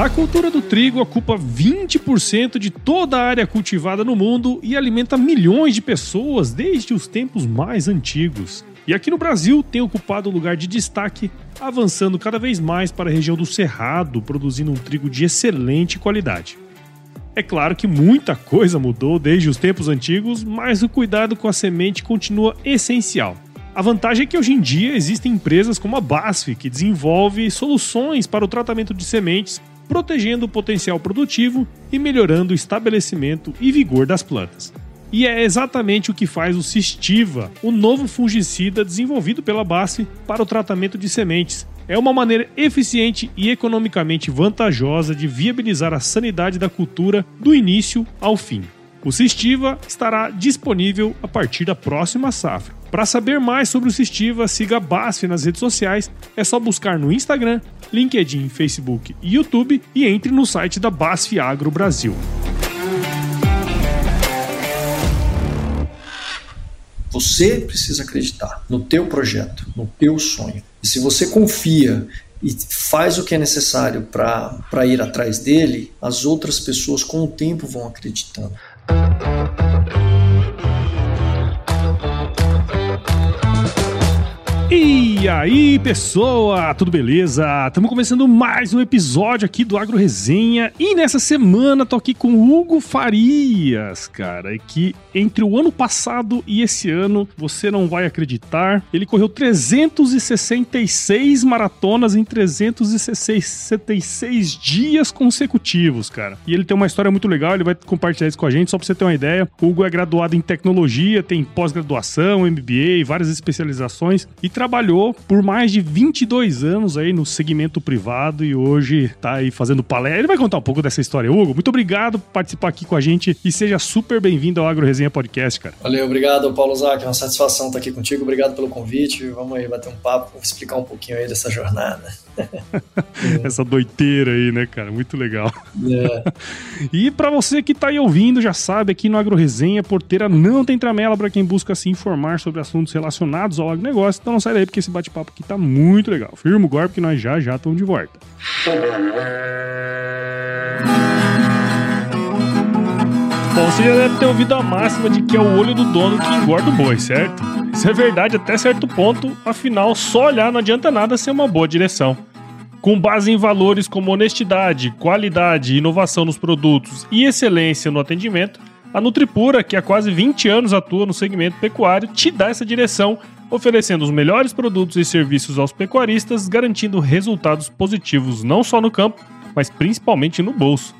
A cultura do trigo ocupa 20% de toda a área cultivada no mundo e alimenta milhões de pessoas desde os tempos mais antigos. E aqui no Brasil tem ocupado lugar de destaque, avançando cada vez mais para a região do Cerrado, produzindo um trigo de excelente qualidade. É claro que muita coisa mudou desde os tempos antigos, mas o cuidado com a semente continua essencial. A vantagem é que hoje em dia existem empresas como a BASF que desenvolve soluções para o tratamento de sementes protegendo o potencial produtivo e melhorando o estabelecimento e vigor das plantas. E é exatamente o que faz o Cistiva, o novo fungicida desenvolvido pela BASF para o tratamento de sementes. É uma maneira eficiente e economicamente vantajosa de viabilizar a sanidade da cultura do início ao fim. O Cistiva estará disponível a partir da próxima safra. Para saber mais sobre o Cistiva, siga a BASF nas redes sociais. É só buscar no Instagram, LinkedIn, Facebook e YouTube e entre no site da BASF Agro Brasil. Você precisa acreditar no teu projeto, no teu sonho. E se você confia e faz o que é necessário para ir atrás dele, as outras pessoas com o tempo vão acreditando. Música E aí, pessoa, tudo beleza? Estamos começando mais um episódio aqui do Agro Resenha e nessa semana tô aqui com o Hugo Farias, cara, que entre o ano passado e esse ano, você não vai acreditar, ele correu 366 maratonas em 366 dias consecutivos, cara. E ele tem uma história muito legal, ele vai compartilhar isso com a gente, só pra você ter uma ideia. O Hugo é graduado em tecnologia, tem pós-graduação, MBA, várias especializações e trabalhou por mais de 22 anos aí no segmento privado e hoje tá aí fazendo palestra. Ele vai contar um pouco dessa história. Hugo, muito obrigado por participar aqui com a gente e seja super bem-vindo ao Agro Resenha Podcast, cara. Valeu, obrigado, Paulo Zac. É uma satisfação estar aqui contigo. Obrigado pelo convite. Vamos aí bater um papo, explicar um pouquinho aí dessa jornada. Essa doiteira aí, né, cara? Muito legal. É. e para você que tá aí ouvindo, já sabe, aqui no Agro Resenha, porteira não tem tramela para quem busca se informar sobre assuntos relacionados ao agronegócio. Então não sai daí, porque esse bate-papo aqui tá muito legal. Firma o golpe que nós já já estamos de volta. Bom, você já deve ter ouvido a máxima de que é o olho do dono que engorda o boi, certo? Isso é verdade até certo ponto, afinal, só olhar não adianta nada ser uma boa direção. Com base em valores como honestidade, qualidade, inovação nos produtos e excelência no atendimento, a Nutripura, que há quase 20 anos atua no segmento pecuário, te dá essa direção, oferecendo os melhores produtos e serviços aos pecuaristas, garantindo resultados positivos não só no campo, mas principalmente no bolso.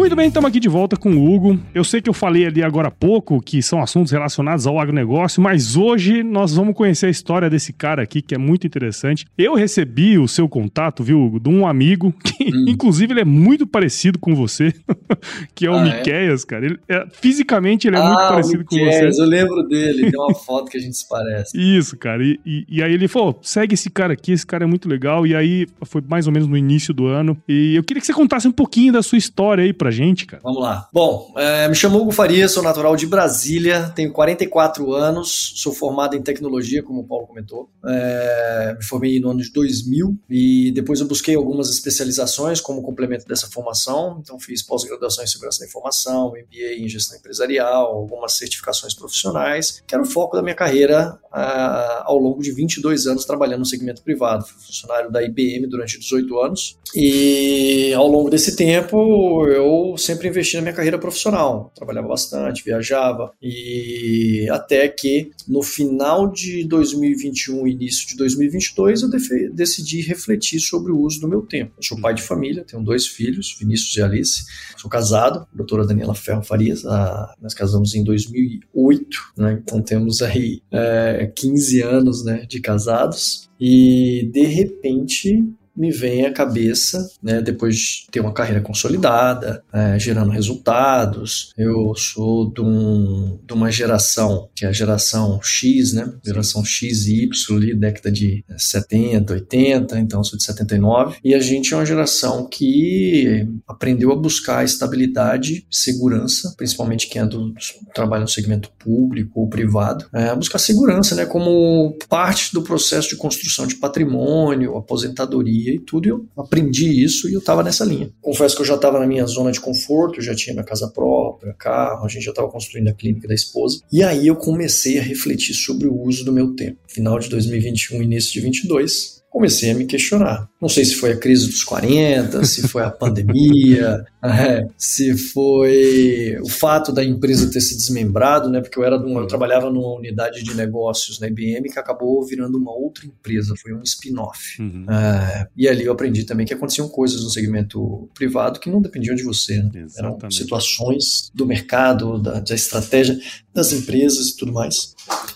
Muito bem, estamos aqui de volta com o Hugo. Eu sei que eu falei ali agora há pouco que são assuntos relacionados ao agronegócio, mas hoje nós vamos conhecer a história desse cara aqui que é muito interessante. Eu recebi o seu contato, viu, Hugo, de um amigo que, hum. inclusive, ele é muito parecido com você, que é o ah, é? Miqueias, cara. Ele, é, fisicamente ele é ah, muito parecido com você. Eu lembro dele, tem uma foto que a gente se parece. Isso, cara. E, e, e aí ele falou: segue esse cara aqui, esse cara é muito legal. E aí foi mais ou menos no início do ano. E eu queria que você contasse um pouquinho da sua história aí pra gente, cara. Vamos lá. Bom, é, me chamo Hugo Faria, sou natural de Brasília, tenho 44 anos, sou formado em tecnologia, como o Paulo comentou. É, me formei no ano de 2000 e depois eu busquei algumas especializações como complemento dessa formação. Então fiz pós-graduação em segurança da informação, MBA em gestão empresarial, algumas certificações profissionais, que era o foco da minha carreira uh, ao longo de 22 anos trabalhando no segmento privado. Fui funcionário da IBM durante 18 anos e ao longo desse tempo eu eu sempre investi na minha carreira profissional. Trabalhava bastante, viajava e até que no final de 2021, início de 2022, eu decidi refletir sobre o uso do meu tempo. Eu sou pai de família, tenho dois filhos, Vinícius e Alice. Sou casado, doutora Daniela Ferro Farias. Ah, nós casamos em 2008, né? Então temos aí é, 15 anos né, de casados. E de repente me vem à cabeça, né, depois de ter uma carreira consolidada, é, gerando resultados. Eu sou de, um, de, uma geração, que é a geração X, né, geração X e Y, ali, década de 70, 80, então sou de 79, e a gente é uma geração que aprendeu a buscar estabilidade, segurança, principalmente quem é do, trabalha no segmento público ou privado, é, buscar segurança, né, como parte do processo de construção de patrimônio, aposentadoria e tudo, eu aprendi isso e eu estava nessa linha. Confesso que eu já estava na minha zona de conforto, já tinha minha casa própria, carro, a gente já estava construindo a clínica da esposa. E aí eu comecei a refletir sobre o uso do meu tempo. Final de 2021, início de 22, comecei a me questionar. Não sei se foi a crise dos 40, se foi a pandemia, é, se foi o fato da empresa ter se desmembrado, né? Porque eu era uma, eu trabalhava numa unidade de negócios na IBM que acabou virando uma outra empresa, foi um spin-off. Uhum. É, e ali eu aprendi também que aconteciam coisas no segmento privado que não dependiam de você, né? Eram situações do mercado, da, da estratégia das empresas e tudo mais.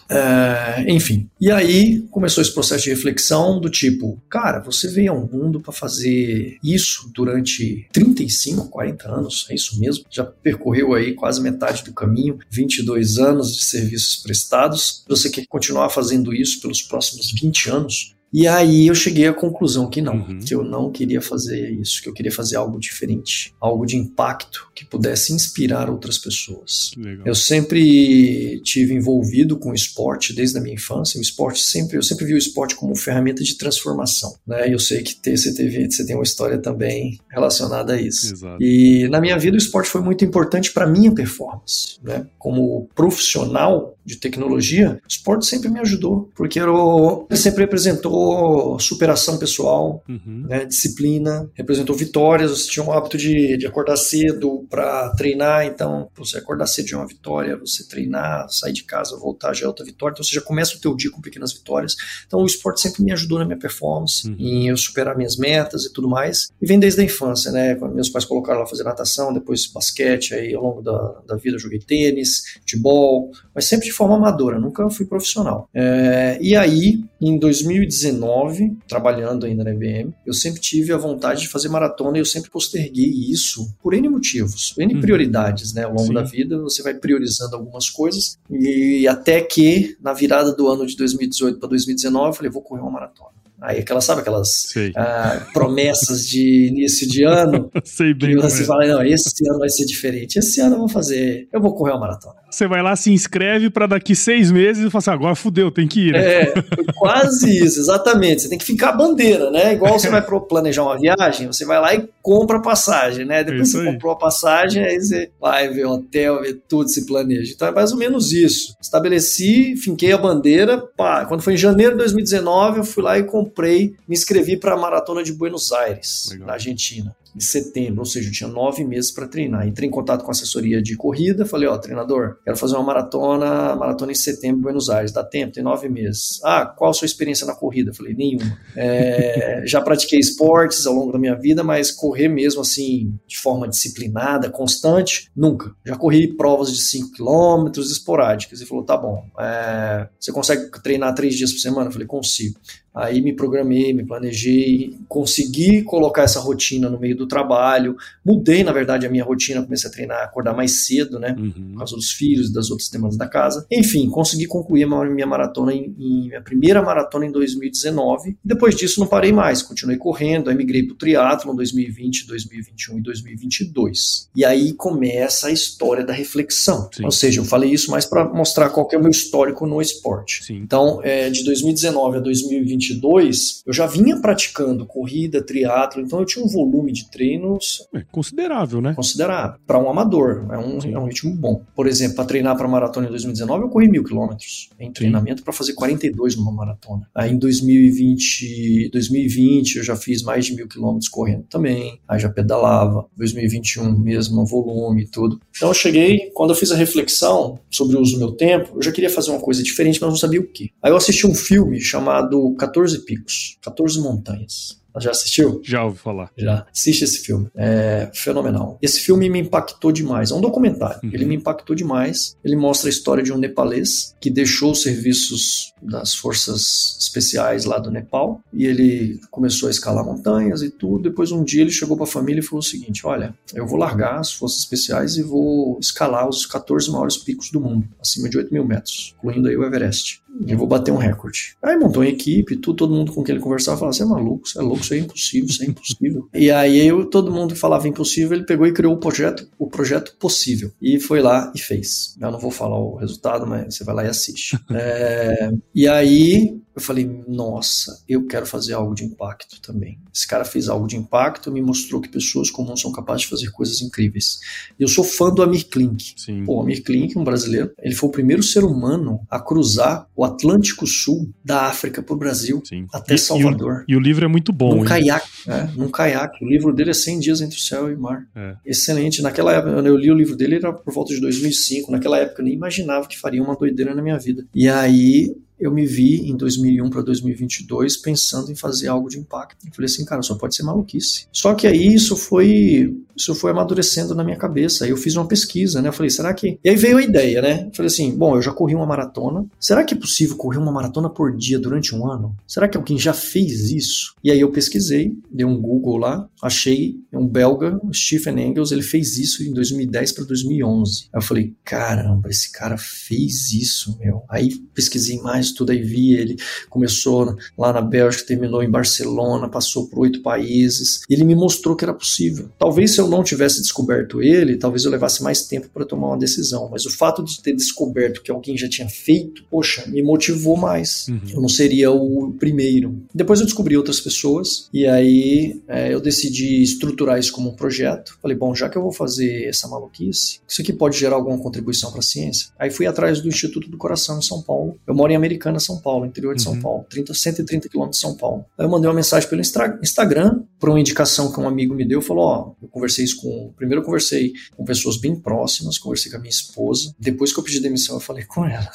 É, enfim, e aí começou esse processo de reflexão do tipo, cara, você veio ao mundo para fazer isso durante 35, 40 anos, é isso mesmo? Já percorreu aí quase metade do caminho, 22 anos de serviços prestados, você quer continuar fazendo isso pelos próximos 20 anos? E aí eu cheguei à conclusão que não, uhum. que eu não queria fazer isso, que eu queria fazer algo diferente, algo de impacto que pudesse inspirar outras pessoas. Legal. Eu sempre tive envolvido com o esporte desde a minha infância. O esporte sempre, eu sempre vi o esporte como ferramenta de transformação, né? Eu sei que você teve, você tem uma história também relacionada a isso. Exato. E na minha vida o esporte foi muito importante para minha performance, né? Como profissional de tecnologia, o esporte sempre me ajudou, porque ele sempre representou superação pessoal, uhum. né, disciplina, representou vitórias. Você tinha o hábito de, de acordar cedo para treinar, então você acordar cedo é uma vitória, você treinar, sair de casa, voltar já é outra vitória. Então você já começa o teu dia com pequenas vitórias. Então o esporte sempre me ajudou na minha performance, uhum. em eu superar minhas metas e tudo mais. E vem desde a infância, né? Quando meus pais colocaram lá fazer natação, depois basquete, aí ao longo da, da vida eu joguei tênis, futebol, mas sempre de forma amadora, nunca fui profissional. É, e aí, em 2019, trabalhando ainda na IBM, eu sempre tive a vontade de fazer maratona e eu sempre posterguei isso por N motivos, N uhum. prioridades, né? Ao longo Sim. da vida, você vai priorizando algumas coisas e até que, na virada do ano de 2018 para 2019, eu falei, vou correr uma maratona. Aí aquelas, sabe aquelas ah, promessas de início de ano? Sei bem. Que você fala, não, esse ano vai ser diferente. Esse ano eu vou fazer, eu vou correr uma maratona. Você vai lá, se inscreve para daqui seis meses e fala assim, agora fudeu, tem que ir. Né? É, quase isso, exatamente. Você tem que ficar a bandeira, né? Igual você vai planejar uma viagem, você vai lá e compra a passagem, né? Depois isso você aí. comprou a passagem, aí você vai ver hotel, ver tudo, se planeja. Então é mais ou menos isso. Estabeleci, finquei a bandeira, pá. Quando foi em janeiro de 2019, eu fui lá e comprei, me inscrevi para a Maratona de Buenos Aires, Legal. na Argentina de setembro, ou seja, eu tinha nove meses para treinar. Entrei em contato com a assessoria de corrida, falei, ó, treinador, quero fazer uma maratona, maratona em setembro em Buenos Aires, dá tempo? Tem nove meses. Ah, qual a sua experiência na corrida? falei, nenhuma. É, já pratiquei esportes ao longo da minha vida, mas correr mesmo assim, de forma disciplinada, constante, nunca. Já corri provas de 5 quilômetros esporádicas. E falou, tá bom, é, você consegue treinar três dias por semana? falei, consigo. Aí me programei, me planejei, consegui colocar essa rotina no meio do trabalho. Mudei, na verdade, a minha rotina, comecei a treinar, acordar mais cedo, né? Uhum. Por causa dos filhos e das outras demandas da casa. Enfim, consegui concluir a minha maratona em, em minha primeira maratona em 2019. Depois disso, não parei mais, continuei correndo, aí migrei para o triatlo em 2020, 2021 e 2022. E aí começa a história da reflexão. Sim. Ou seja, eu falei isso mais para mostrar qual é o meu histórico no esporte. Sim. Então, é, de 2019 a 2020 2022, eu já vinha praticando corrida, triatlo, então eu tinha um volume de treinos é considerável, né? Considerável. Para um amador, é um, é um ritmo bom. Por exemplo, para treinar para maratona em 2019, eu corri mil quilômetros em treinamento para fazer 42 numa maratona. Aí em 2020, 2020 eu já fiz mais de mil quilômetros correndo também, aí já pedalava. 2021 mesmo, volume e tudo. Então eu cheguei, quando eu fiz a reflexão sobre o uso do meu tempo, eu já queria fazer uma coisa diferente, mas não sabia o que. Aí eu assisti um filme chamado 14 Picos, 14 Montanhas. Já assistiu? Já ouvi falar. Já. Assiste esse filme. É fenomenal. Esse filme me impactou demais. É um documentário. Uhum. Ele me impactou demais. Ele mostra a história de um nepalês que deixou os serviços das forças especiais lá do Nepal e ele começou a escalar montanhas e tudo. Depois um dia ele chegou para a família e falou o seguinte: "Olha, eu vou largar as forças especiais e vou escalar os 14 maiores picos do mundo, acima de 8 mil metros, incluindo aí o Everest." eu vou bater um recorde. Aí montou uma equipe, tudo, todo mundo com quem ele conversava falava: você é maluco, você é louco, isso é impossível, isso é impossível. e aí eu, todo mundo que falava impossível, ele pegou e criou o projeto, o projeto possível. E foi lá e fez. Eu não vou falar o resultado, mas você vai lá e assiste. é, e aí eu falei, nossa, eu quero fazer algo de impacto também. Esse cara fez algo de impacto, me mostrou que pessoas comuns são capazes de fazer coisas incríveis. Eu sou fã do Amir Klink. Sim. Pô, Amir Klink, um brasileiro, ele foi o primeiro ser humano a cruzar o Atlântico Sul da África para o Brasil, Sim. até e, Salvador. E o, e o, livro é muito bom. Num caiaque, né? Num caiaque. O livro dele é 100 dias entre o céu e o mar. É. Excelente. Naquela época, eu li o livro dele, era por volta de 2005. Naquela época eu nem imaginava que faria uma doideira na minha vida. E aí eu me vi em 2001 para 2022 pensando em fazer algo de impacto. Eu falei assim, cara, só pode ser maluquice. Só que aí isso foi isso foi amadurecendo na minha cabeça. Aí eu fiz uma pesquisa, né? Eu falei, será que. E aí veio a ideia, né? Eu falei assim, bom, eu já corri uma maratona. Será que é possível correr uma maratona por dia durante um ano? Será que alguém já fez isso? E aí eu pesquisei, dei um Google lá, achei um belga, Stephen Engels, ele fez isso em 2010 para 2011. Aí eu falei, caramba, esse cara fez isso, meu. Aí pesquisei mais tudo, aí vi ele começou lá na Bélgica, terminou em Barcelona, passou por oito países. Ele me mostrou que era possível. Talvez se eu não tivesse descoberto ele, talvez eu levasse mais tempo para tomar uma decisão. Mas o fato de ter descoberto que alguém já tinha feito, poxa, me motivou mais. Uhum. Eu não seria o primeiro. Depois eu descobri outras pessoas e aí é, eu decidi estruturar isso como um projeto. Falei, bom, já que eu vou fazer essa maluquice, isso aqui pode gerar alguma contribuição para a ciência. Aí fui atrás do Instituto do Coração em São Paulo. Eu moro em Americana, São Paulo, interior de uhum. São Paulo, 30, 130 quilômetros de São Paulo. Aí eu mandei uma mensagem pelo Instagram para uma indicação que um amigo me deu. Falou, ó, eu conversei conversei isso com. Primeiro eu conversei com pessoas bem próximas, conversei com a minha esposa. Depois que eu pedi demissão, eu falei com ela.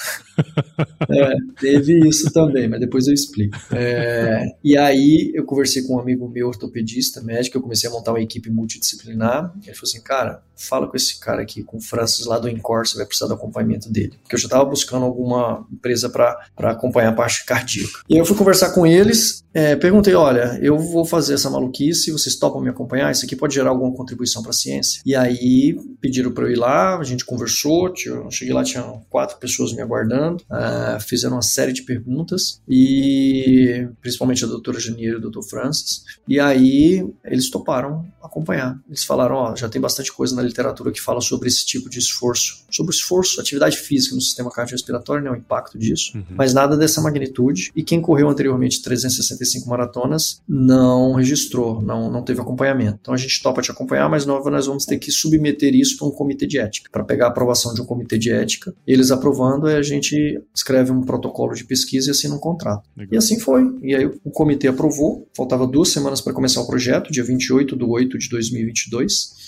é, teve isso também, mas depois eu explico. É, e aí eu conversei com um amigo meu, ortopedista, médico, eu comecei a montar uma equipe multidisciplinar. Ele falou assim, cara, fala com esse cara aqui, com o Francis lá do Incor, você vai precisar do acompanhamento dele. Porque eu já estava buscando alguma empresa para acompanhar a parte cardíaca. E eu fui conversar com eles, é, perguntei, olha, eu vou fazer essa maluquice, vocês topam me acompanhar? Isso aqui pode gerar alguma contribuição para a ciência? E aí pediram para eu ir lá, a gente conversou, eu cheguei lá, tinha quatro pessoas me aguardando, uh, fizeram uma série de perguntas, e principalmente a doutora Janeiro e o doutor Francis, e aí eles toparam acompanhar. Eles falaram, ó, já tem bastante coisa na literatura que fala sobre esse tipo de esforço, sobre o esforço, atividade física no sistema cardiorrespiratório, né, o impacto disso, uhum. mas nada dessa magnitude. E quem correu anteriormente 365 maratonas não registrou, não, não teve acompanhamento. Então a gente topa te acompanhar, mas nós, nós vamos ter que submeter isso para um comitê de ética, para pegar a aprovação de um comitê de ética. Eles aprovando, a gente escreve um protocolo de pesquisa e assina um contrato. Legal. E assim foi. E aí o comitê aprovou, faltava duas semanas para começar o projeto, dia 28 de 8 de 2022.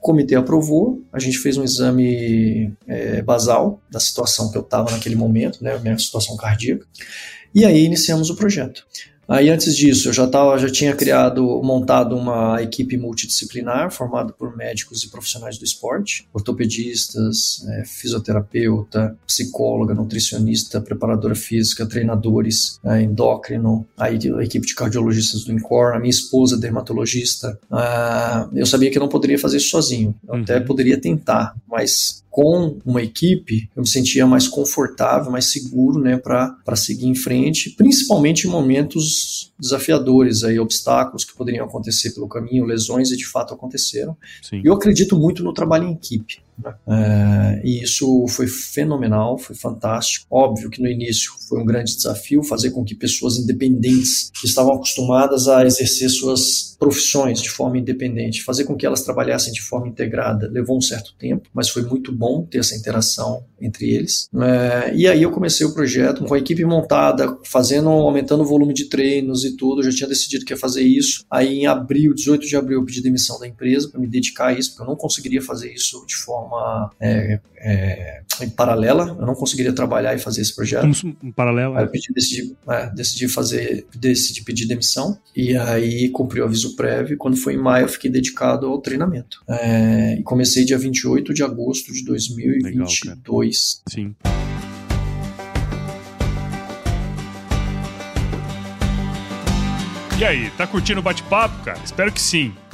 O comitê aprovou, a gente fez um exame é, basal da situação que eu estava naquele momento, né, minha situação cardíaca, e aí iniciamos o projeto. Aí antes disso, eu já tava, já tinha criado, montado uma equipe multidisciplinar formada por médicos e profissionais do esporte, ortopedistas, é, fisioterapeuta, psicóloga, nutricionista, preparadora física, treinadores, é, endócrino, aí a equipe de cardiologistas do INCOR, a minha esposa dermatologista. Ah, eu sabia que eu não poderia fazer isso sozinho. Eu uhum. até poderia tentar, mas com uma equipe, eu me sentia mais confortável, mais seguro, né, para seguir em frente, principalmente em momentos desafiadores, aí, obstáculos que poderiam acontecer pelo caminho, lesões, e de fato aconteceram. Sim. Eu acredito muito no trabalho em equipe. Né? É, e isso foi fenomenal, foi fantástico. Óbvio que no início foi um grande desafio fazer com que pessoas independentes que estavam acostumadas a exercer suas profissões de forma independente, fazer com que elas trabalhassem de forma integrada, levou um certo tempo, mas foi muito bom ter essa interação entre eles. É, e aí eu comecei o projeto com a equipe montada, fazendo, aumentando o volume de treinos e tudo. Eu já tinha decidido que ia fazer isso. Aí em abril, 18 de abril, eu pedi demissão da empresa para me dedicar a isso, porque eu não conseguiria fazer isso de forma é, é, em paralela. Eu não conseguiria trabalhar e fazer esse projeto. Em paralelo? Aí eu pedi, decidi, é, decidi fazer, decidi pedir demissão e aí cumpri o aviso prévio. Quando foi em maio, eu fiquei dedicado ao treinamento. É, e comecei dia 28 de agosto de 2022. Legal, Sim. E aí, tá curtindo o bate-papo, cara? Espero que sim.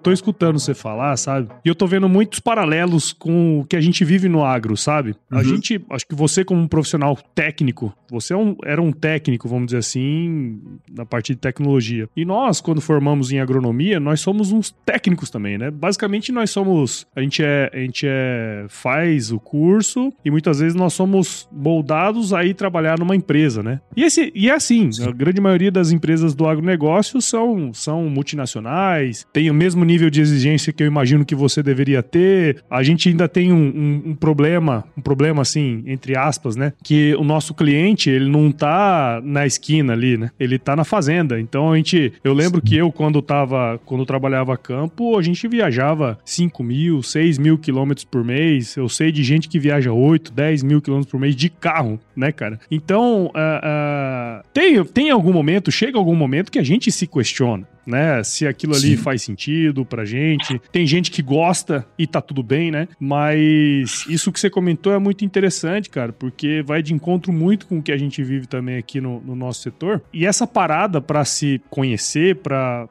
Tô escutando você falar, sabe? E eu tô vendo muitos paralelos com o que a gente vive no agro, sabe? Uhum. A gente, acho que você como um profissional técnico, você é um, era um técnico, vamos dizer assim, na parte de tecnologia. E nós, quando formamos em agronomia, nós somos uns técnicos também, né? Basicamente nós somos, a gente é, a gente é faz o curso e muitas vezes nós somos moldados a ir trabalhar numa empresa, né? E esse e é assim, Sim. a grande maioria das empresas do agronegócio são são multinacionais, têm o mesmo mesmo nível de exigência que eu imagino que você deveria ter. A gente ainda tem um, um, um problema, um problema assim, entre aspas, né? Que o nosso cliente, ele não tá na esquina ali, né? Ele tá na fazenda. Então a gente, eu lembro Sim. que eu, quando tava, quando trabalhava campo, a gente viajava 5 mil, 6 mil quilômetros por mês. Eu sei de gente que viaja 8, 10 mil quilômetros por mês de carro, né, cara? Então, uh, uh, tem, tem algum momento, chega algum momento que a gente se questiona né? Se aquilo ali Sim. faz sentido pra gente. Tem gente que gosta e tá tudo bem, né? Mas isso que você comentou é muito interessante, cara, porque vai de encontro muito com o que a gente vive também aqui no, no nosso setor. E essa parada para se conhecer, para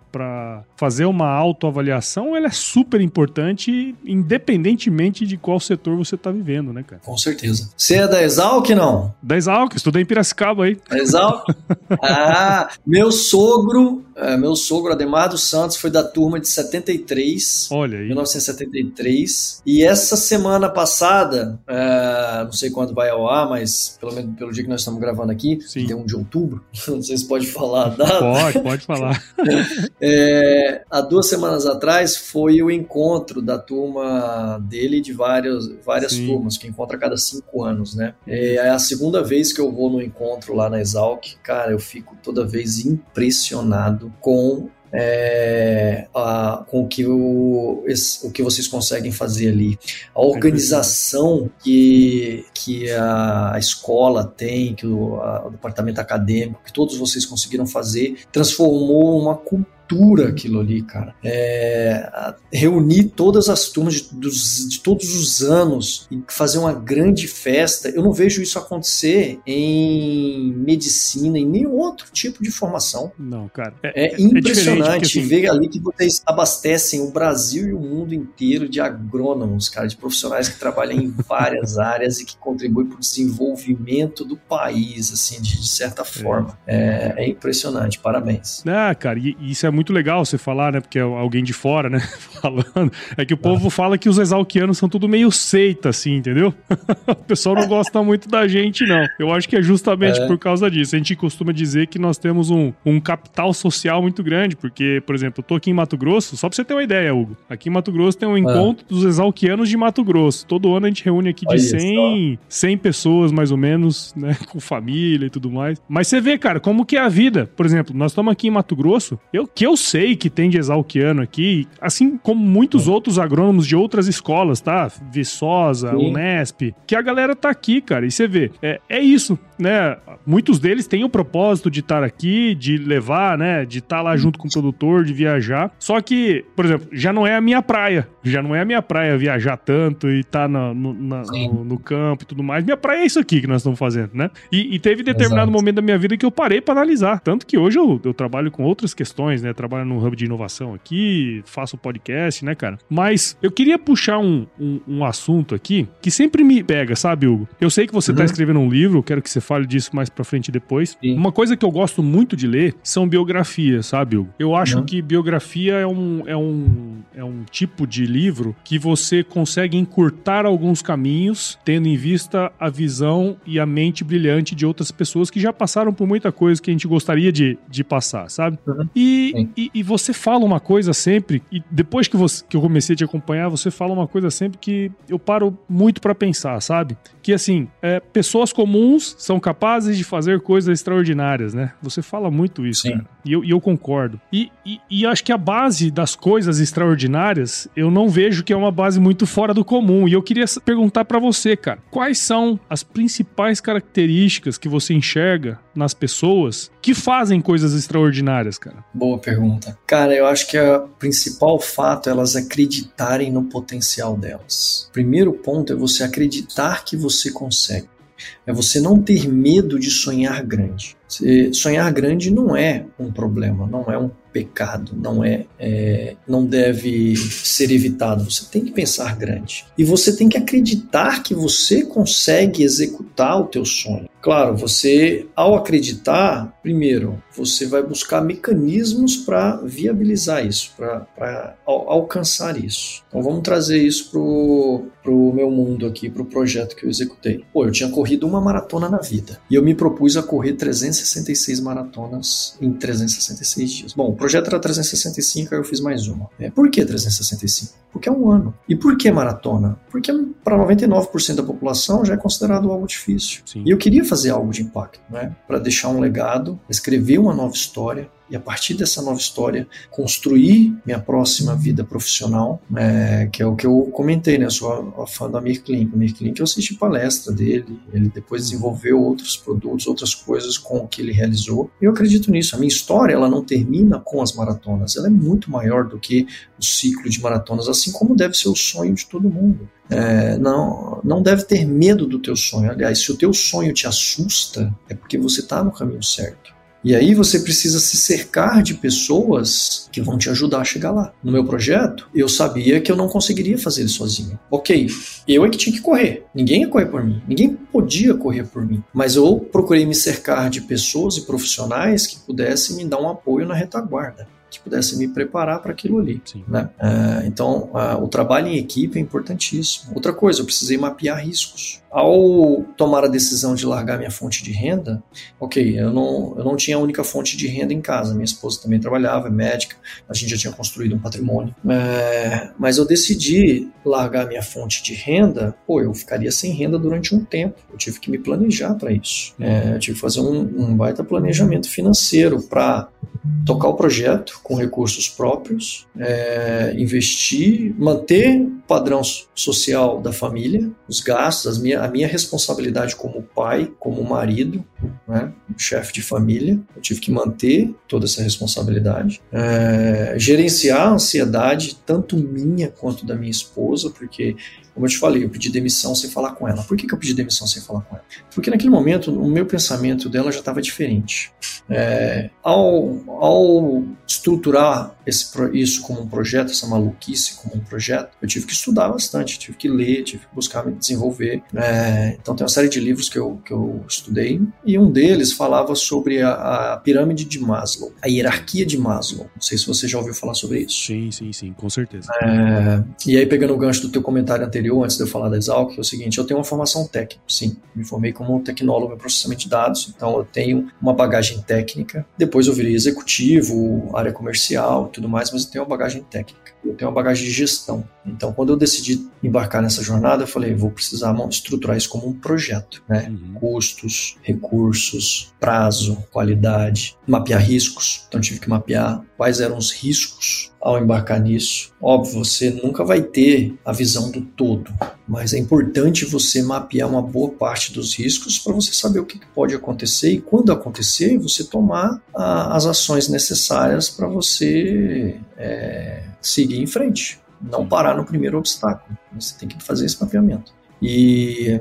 fazer uma autoavaliação, ela é super importante, independentemente de qual setor você tá vivendo, né, cara? Com certeza. Você é da Exalc, não? Da Exalc, estudei em Piracicaba aí. Exalc? ah, meu sogro é, meu sogro, Ademar dos Santos, foi da turma de 73. Olha aí. 1973. E essa semana passada, é, não sei quando vai ao ar, mas pelo menos pelo dia que nós estamos gravando aqui, Sim. tem um de outubro, não sei se pode falar. Pode, pode falar. é, há duas semanas atrás foi o encontro da turma dele de várias, várias turmas, que encontra a cada cinco anos, né? É, é a segunda vez que eu vou no encontro lá na Exalc. Cara, eu fico toda vez impressionado com é, a, com o que, o, o que vocês conseguem fazer ali. A organização que, que a escola tem, que o, a, o departamento acadêmico, que todos vocês conseguiram fazer, transformou uma cultura cultura aquilo ali, cara. É, reunir todas as turmas de, dos, de todos os anos e fazer uma grande festa. Eu não vejo isso acontecer em medicina, em nenhum outro tipo de formação. Não, cara. É, é, é impressionante assim... ver ali que vocês abastecem o Brasil e o mundo inteiro de agrônomos, cara, de profissionais que trabalham em várias áreas e que contribuem para o desenvolvimento do país, assim, de, de certa é. forma. É. é, impressionante. Parabéns. Ah, cara, isso é muito muito legal você falar, né? Porque é alguém de fora, né? Falando. É que o povo ah. fala que os exalquianos são tudo meio seita, assim, entendeu? o pessoal não gosta muito da gente, não. Eu acho que é justamente é. por causa disso. A gente costuma dizer que nós temos um, um capital social muito grande, porque, por exemplo, eu tô aqui em Mato Grosso, só pra você ter uma ideia, Hugo. Aqui em Mato Grosso tem um ah. encontro dos exalquianos de Mato Grosso. Todo ano a gente reúne aqui de 100, 100 pessoas, mais ou menos, né? Com família e tudo mais. Mas você vê, cara, como que é a vida. Por exemplo, nós estamos aqui em Mato Grosso, eu, que eu sei que tem de exalquiano aqui, assim como muitos é. outros agrônomos de outras escolas, tá? Viçosa, Sim. Unesp, que a galera tá aqui, cara. E você vê, é, é isso, né? Muitos deles têm o propósito de estar aqui, de levar, né? De estar lá junto com o produtor, de viajar. Só que, por exemplo, já não é a minha praia. Já não é a minha praia viajar tanto e estar tá no, no, no, no, campo e tudo mais. Minha praia é isso aqui que nós estamos fazendo, né? E, e teve determinado Exato. momento da minha vida que eu parei para analisar. Tanto que hoje eu, eu trabalho com outras questões, né? Trabalho no hub de inovação aqui, faço podcast, né, cara? Mas eu queria puxar um, um, um assunto aqui que sempre me pega, sabe, Hugo? Eu sei que você tá uhum. escrevendo um livro, quero que você fale disso mais pra frente depois. Sim. Uma coisa que eu gosto muito de ler são biografias, sabe, Hugo? Eu acho uhum. que biografia é um, é, um, é um tipo de livro que você consegue encurtar alguns caminhos, tendo em vista a visão e a mente brilhante de outras pessoas que já passaram por muita coisa que a gente gostaria de, de passar, sabe? Uhum. E, e, e, você fala uma coisa sempre, e depois que, você, que eu comecei a te acompanhar, você fala uma coisa sempre que eu paro muito para pensar, sabe? Que assim, é, pessoas comuns são capazes de fazer coisas extraordinárias, né? Você fala muito isso, Sim. cara. E eu, e eu concordo. E, e, e acho que a base das coisas extraordinárias, eu não vejo que é uma base muito fora do comum. E eu queria perguntar para você, cara, quais são as principais características que você enxerga nas pessoas que fazem coisas extraordinárias, cara? Boa pergunta. Cara, eu acho que o principal fato é elas acreditarem no potencial delas. O primeiro ponto é você acreditar que você consegue. É você não ter medo de sonhar grande. Sonhar grande não é um problema, não é um pecado, não é, é, não deve ser evitado. Você tem que pensar grande e você tem que acreditar que você consegue executar o teu sonho. Claro, você ao acreditar, primeiro, você vai buscar mecanismos para viabilizar isso, para alcançar isso. Então vamos trazer isso para o meu mundo aqui, para o projeto que eu executei. Pô, eu tinha corrido uma maratona na vida e eu me propus a correr 366 maratonas em 366 dias. Bom, projeto era 365, aí eu fiz mais uma. É, por que 365? Porque é um ano. E por que maratona? Porque para 99% da população já é considerado algo difícil. Sim. E eu queria fazer algo de impacto, né? Para deixar um legado, escrever uma nova história, e a partir dessa nova história construir minha próxima vida profissional, é, que é o que eu comentei, né? Eu sou fã da Mir Klink. O Mir Klink eu assisti palestra dele, ele depois desenvolveu outros produtos, outras coisas com o que ele realizou. Eu acredito nisso. A minha história ela não termina com as maratonas, ela é muito maior do que o ciclo de maratonas, assim como deve ser o sonho de todo mundo. É, não, não deve ter medo do teu sonho. Aliás, se o teu sonho te assusta, é porque você está no caminho certo. E aí você precisa se cercar de pessoas que vão te ajudar a chegar lá. No meu projeto, eu sabia que eu não conseguiria fazer ele sozinho. Ok, eu é que tinha que correr. Ninguém ia correr por mim. Ninguém podia correr por mim. Mas eu procurei me cercar de pessoas e profissionais que pudessem me dar um apoio na retaguarda que pudesse me preparar para aquilo ali. Né? Uh, então, o trabalho em equipe é importantíssimo. Outra coisa, eu precisei mapear riscos. Ao tomar a decisão de largar minha fonte de renda, ok, eu não, eu não tinha a única fonte de renda em casa, minha esposa também trabalhava, é médica, a gente já tinha construído um patrimônio, é, mas eu decidi largar minha fonte de renda, pô, eu ficaria sem renda durante um tempo, eu tive que me planejar para isso, é, eu tive que fazer um, um baita planejamento financeiro para tocar o projeto com recursos próprios, é, investir, manter o padrão social da família, os gastos, as minhas a minha responsabilidade como pai, como marido, né, chefe de família, eu tive que manter toda essa responsabilidade, é, gerenciar a ansiedade, tanto minha quanto da minha esposa, porque como eu te falei, eu pedi demissão sem falar com ela. Por que, que eu pedi demissão sem falar com ela? Porque naquele momento o meu pensamento dela já estava diferente. É, ao, ao estruturar esse, isso como um projeto, essa maluquice como um projeto, eu tive que estudar bastante, tive que ler, tive que buscar me desenvolver. É, então tem uma série de livros que eu, que eu estudei e um deles falava sobre a, a pirâmide de Maslow, a hierarquia de Maslow. Não sei se você já ouviu falar sobre isso. Sim, sim, sim, com certeza. É, e aí pegando o gancho do teu comentário anterior, antes de eu falar da Exalc, é o seguinte, eu tenho uma formação técnica, sim, me formei como tecnólogo em processamento de dados, então eu tenho uma bagagem técnica, depois eu virei executivo, área comercial e tudo mais, mas eu tenho uma bagagem técnica, eu tenho uma bagagem de gestão. Então, quando eu decidi embarcar nessa jornada, eu falei, vou precisar estruturar isso como um projeto, né? Uhum. Custos, recursos, prazo, qualidade, mapear riscos. Então, tive que mapear quais eram os riscos ao embarcar nisso. Óbvio, você nunca vai ter a visão do todo, mas é importante você mapear uma boa parte dos riscos para você saber o que pode acontecer e quando acontecer, você tomar a, as ações necessárias para você é, seguir em frente, não parar no primeiro obstáculo. Você tem que fazer esse mapeamento. E,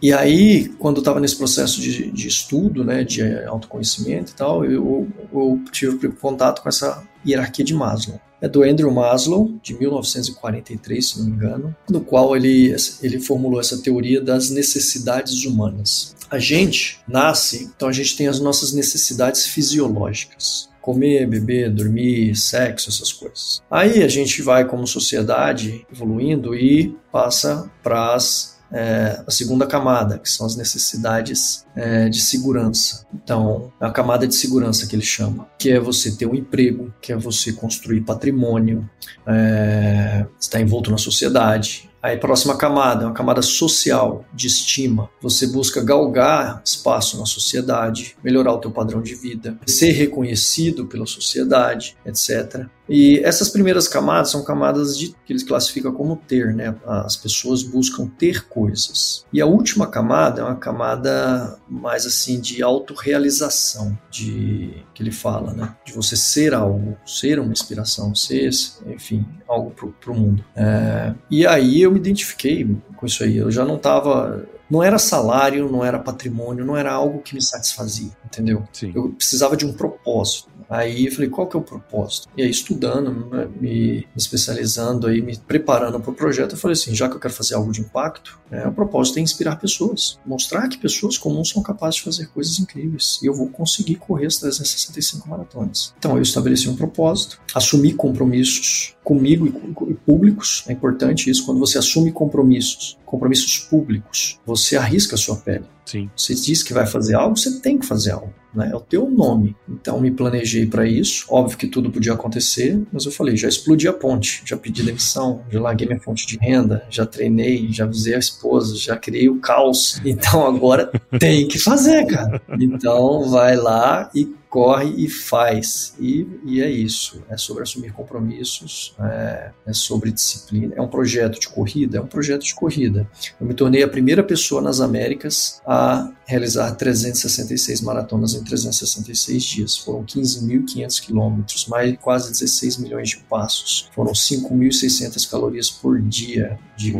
e aí, quando eu estava nesse processo de, de, estudo, né, de autoconhecimento e tal, eu, eu tive contato com essa hierarquia de Maslow é do Andrew Maslow, de 1943, se não me engano, no qual ele, ele formulou essa teoria das necessidades humanas. A gente nasce, então a gente tem as nossas necessidades fisiológicas comer, beber, dormir, sexo, essas coisas. Aí a gente vai como sociedade evoluindo e passa para as é, a segunda camada, que são as necessidades é, de segurança. Então, a camada de segurança que ele chama, que é você ter um emprego, que é você construir patrimônio, é, estar envolto na sociedade, Aí, próxima camada, é uma camada social, de estima. Você busca galgar espaço na sociedade, melhorar o teu padrão de vida, ser reconhecido pela sociedade, etc. E essas primeiras camadas são camadas de, que eles classificam como ter, né? As pessoas buscam ter coisas. E a última camada é uma camada mais assim de autorrealização, de que ele fala, né? De você ser algo, ser uma inspiração, ser, enfim, algo para o mundo. É, e aí eu me identifiquei com isso aí. Eu já não estava não era salário, não era patrimônio, não era algo que me satisfazia, entendeu? Sim. Eu precisava de um propósito. Aí eu falei, qual que é o propósito? E aí estudando, né, me, me especializando aí, me preparando para o projeto, eu falei assim, já que eu quero fazer algo de impacto, né, o propósito é inspirar pessoas, mostrar que pessoas comuns são capazes de fazer coisas incríveis e eu vou conseguir correr as 365 maratonas. Então eu estabeleci um propósito, assumi compromissos comigo e públicos, é importante isso, quando você assume compromissos, compromissos públicos, você arrisca a sua pele. Sim. Você diz que vai fazer algo, você tem que fazer algo. Né? É o teu nome. Então me planejei para isso. Óbvio que tudo podia acontecer, mas eu falei, já explodi a ponte, já pedi demissão, já larguei minha fonte de renda, já treinei, já avisei a esposa, já criei o caos. Então agora tem que fazer, cara. Então vai lá e corre e faz. E, e é isso. É sobre assumir compromissos, é, é, sobre disciplina. É um projeto de corrida? É um projeto de corrida. Eu me tornei a primeira pessoa nas Américas a realizar 366 maratonas em 366 dias. Foram 15.500 quilômetros, mais quase 16 milhões de passos. Foram 5.600 calorias por dia de,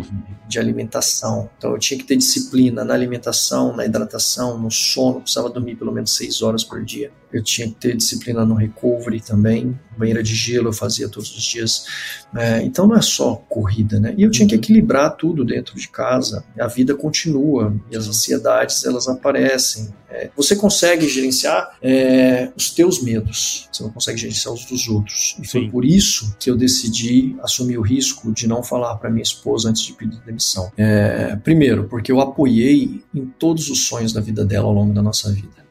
de alimentação. Então eu tinha que ter disciplina na alimentação, na hidratação, no sono. Precisava dormir pelo menos 6 horas por dia eu tinha que ter disciplina no recovery também, banheira de gelo eu fazia todos os dias. É, então não é só corrida, né? E eu tinha que uhum. equilibrar tudo dentro de casa. A vida continua e as ansiedades elas aparecem. É, você consegue gerenciar é, os teus medos, você não consegue gerenciar os dos outros. E Sim. foi por isso que eu decidi assumir o risco de não falar para minha esposa antes de pedir demissão. É, primeiro, porque eu apoiei em todos os sonhos da vida dela ao longo da nossa vida